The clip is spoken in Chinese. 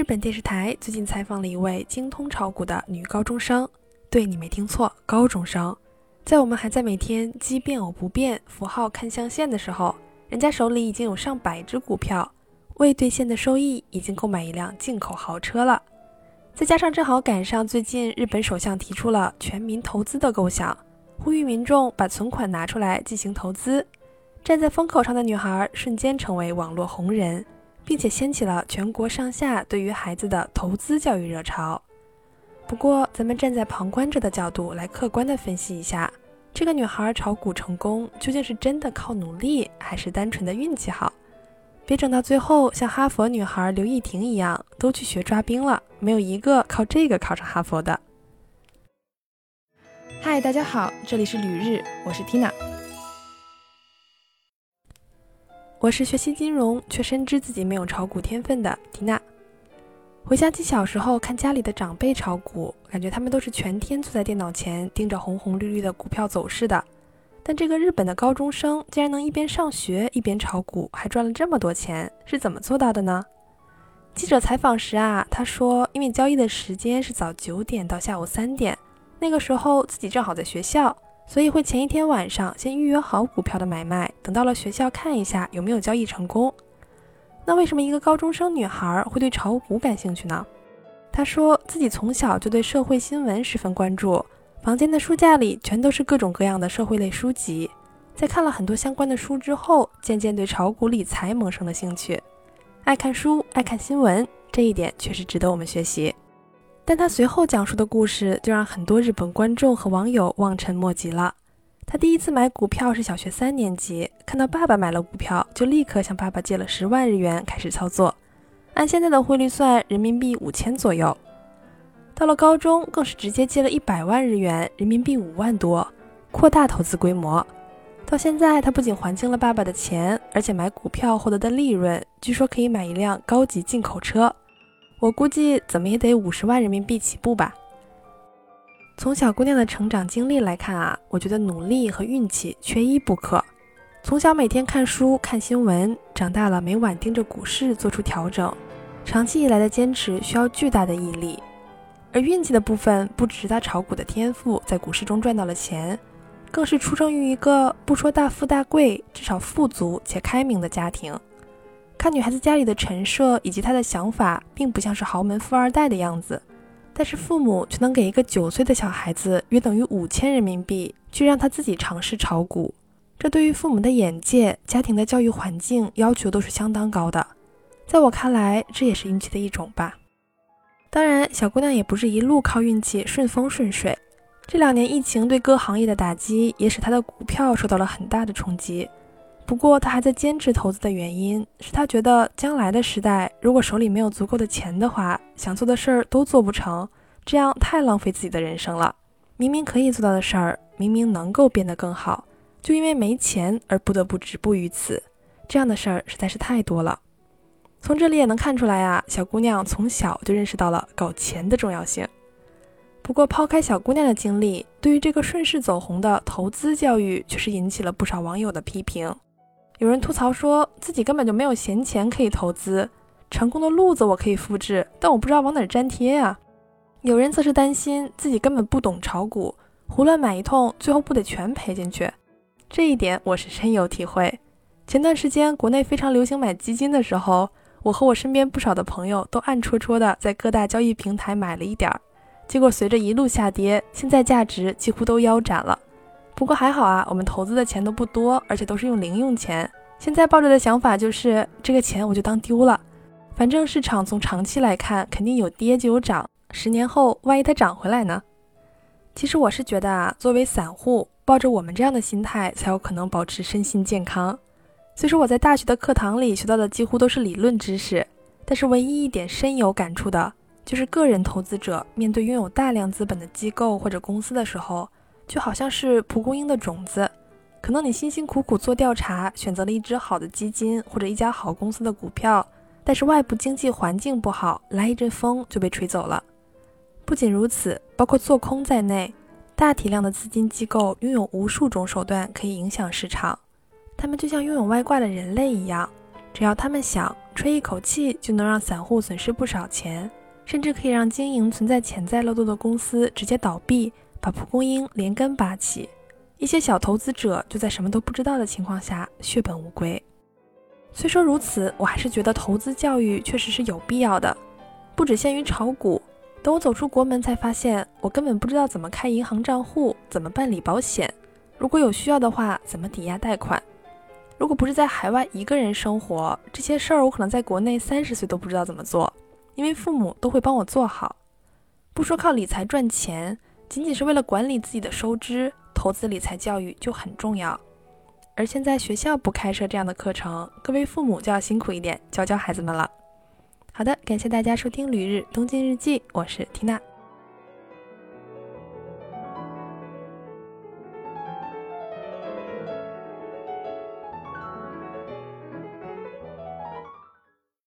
日本电视台最近采访了一位精通炒股的女高中生，对你没听错，高中生。在我们还在每天奇变偶不变符号看象限的时候，人家手里已经有上百只股票，未兑现的收益已经购买一辆进口豪车了。再加上正好赶上最近日本首相提出了全民投资的构想，呼吁民众把存款拿出来进行投资。站在风口上的女孩瞬间成为网络红人。并且掀起了全国上下对于孩子的投资教育热潮。不过，咱们站在旁观者的角度来客观的分析一下，这个女孩炒股成功究竟是真的靠努力，还是单纯的运气好？别整到最后像哈佛女孩刘亦婷一样，都去学抓兵了，没有一个靠这个考上哈佛的。嗨，大家好，这里是旅日，我是 Tina。我是学习金融却深知自己没有炒股天分的缇娜。回想起小时候看家里的长辈炒股，感觉他们都是全天坐在电脑前盯着红红绿绿的股票走势的。但这个日本的高中生竟然能一边上学一边炒股，还赚了这么多钱，是怎么做到的呢？记者采访时啊，他说因为交易的时间是早九点到下午三点，那个时候自己正好在学校。所以会前一天晚上先预约好股票的买卖，等到了学校看一下有没有交易成功。那为什么一个高中生女孩会对炒股感兴趣呢？她说自己从小就对社会新闻十分关注，房间的书架里全都是各种各样的社会类书籍。在看了很多相关的书之后，渐渐对炒股理财萌生了兴趣。爱看书，爱看新闻，这一点确实值得我们学习。但他随后讲述的故事就让很多日本观众和网友望尘莫及了。他第一次买股票是小学三年级，看到爸爸买了股票，就立刻向爸爸借了十万日元开始操作，按现在的汇率算，人民币五千左右。到了高中，更是直接借了一百万日元，人民币五万多，扩大投资规模。到现在，他不仅还清了爸爸的钱，而且买股票获得的利润，据说可以买一辆高级进口车。我估计怎么也得五十万人民币起步吧。从小姑娘的成长经历来看啊，我觉得努力和运气缺一不可。从小每天看书看新闻，长大了每晚盯着股市做出调整，长期以来的坚持需要巨大的毅力。而运气的部分，不只是他炒股的天赋在股市中赚到了钱，更是出生于一个不说大富大贵，至少富足且开明的家庭。看女孩子家里的陈设以及她的想法，并不像是豪门富二代的样子，但是父母却能给一个九岁的小孩子约等于五千人民币，去让他自己尝试炒股。这对于父母的眼界、家庭的教育环境要求都是相当高的。在我看来，这也是运气的一种吧。当然，小姑娘也不是一路靠运气顺风顺水。这两年疫情对各行业的打击，也使她的股票受到了很大的冲击。不过，他还在坚持投资的原因是他觉得将来的时代，如果手里没有足够的钱的话，想做的事儿都做不成，这样太浪费自己的人生了。明明可以做到的事儿，明明能够变得更好，就因为没钱而不得不止步于此，这样的事儿实在是太多了。从这里也能看出来啊，小姑娘从小就认识到了搞钱的重要性。不过，抛开小姑娘的经历，对于这个顺势走红的投资教育，却是引起了不少网友的批评。有人吐槽说自己根本就没有闲钱可以投资，成功的路子我可以复制，但我不知道往哪粘贴呀。有人则是担心自己根本不懂炒股，胡乱买一通，最后不得全赔进去。这一点我是深有体会。前段时间国内非常流行买基金的时候，我和我身边不少的朋友都暗戳戳的在各大交易平台买了一点儿，结果随着一路下跌，现在价值几乎都腰斩了。不过还好啊，我们投资的钱都不多，而且都是用零用钱。现在抱着的想法就是，这个钱我就当丢了。反正市场从长期来看，肯定有跌就有涨。十年后，万一它涨回来呢？其实我是觉得啊，作为散户，抱着我们这样的心态，才有可能保持身心健康。虽说我在大学的课堂里学到的几乎都是理论知识，但是唯一一点深有感触的，就是个人投资者面对拥有大量资本的机构或者公司的时候。就好像是蒲公英的种子，可能你辛辛苦苦做调查，选择了一只好的基金或者一家好公司的股票，但是外部经济环境不好，来一阵风就被吹走了。不仅如此，包括做空在内，大体量的资金机构拥有无数种手段可以影响市场，他们就像拥有外挂的人类一样，只要他们想，吹一口气就能让散户损失不少钱，甚至可以让经营存在潜在漏洞的公司直接倒闭，把蒲公英连根拔起。一些小投资者就在什么都不知道的情况下血本无归。虽说如此，我还是觉得投资教育确实是有必要的，不只限于炒股。等我走出国门，才发现我根本不知道怎么开银行账户，怎么办理保险，如果有需要的话，怎么抵押贷款。如果不是在海外一个人生活，这些事儿我可能在国内三十岁都不知道怎么做，因为父母都会帮我做好。不说靠理财赚钱，仅仅是为了管理自己的收支，投资理财教育就很重要。而现在学校不开设这样的课程，各位父母就要辛苦一点，教教孩子们了。好的，感谢大家收听《旅日东京日记》，我是缇娜。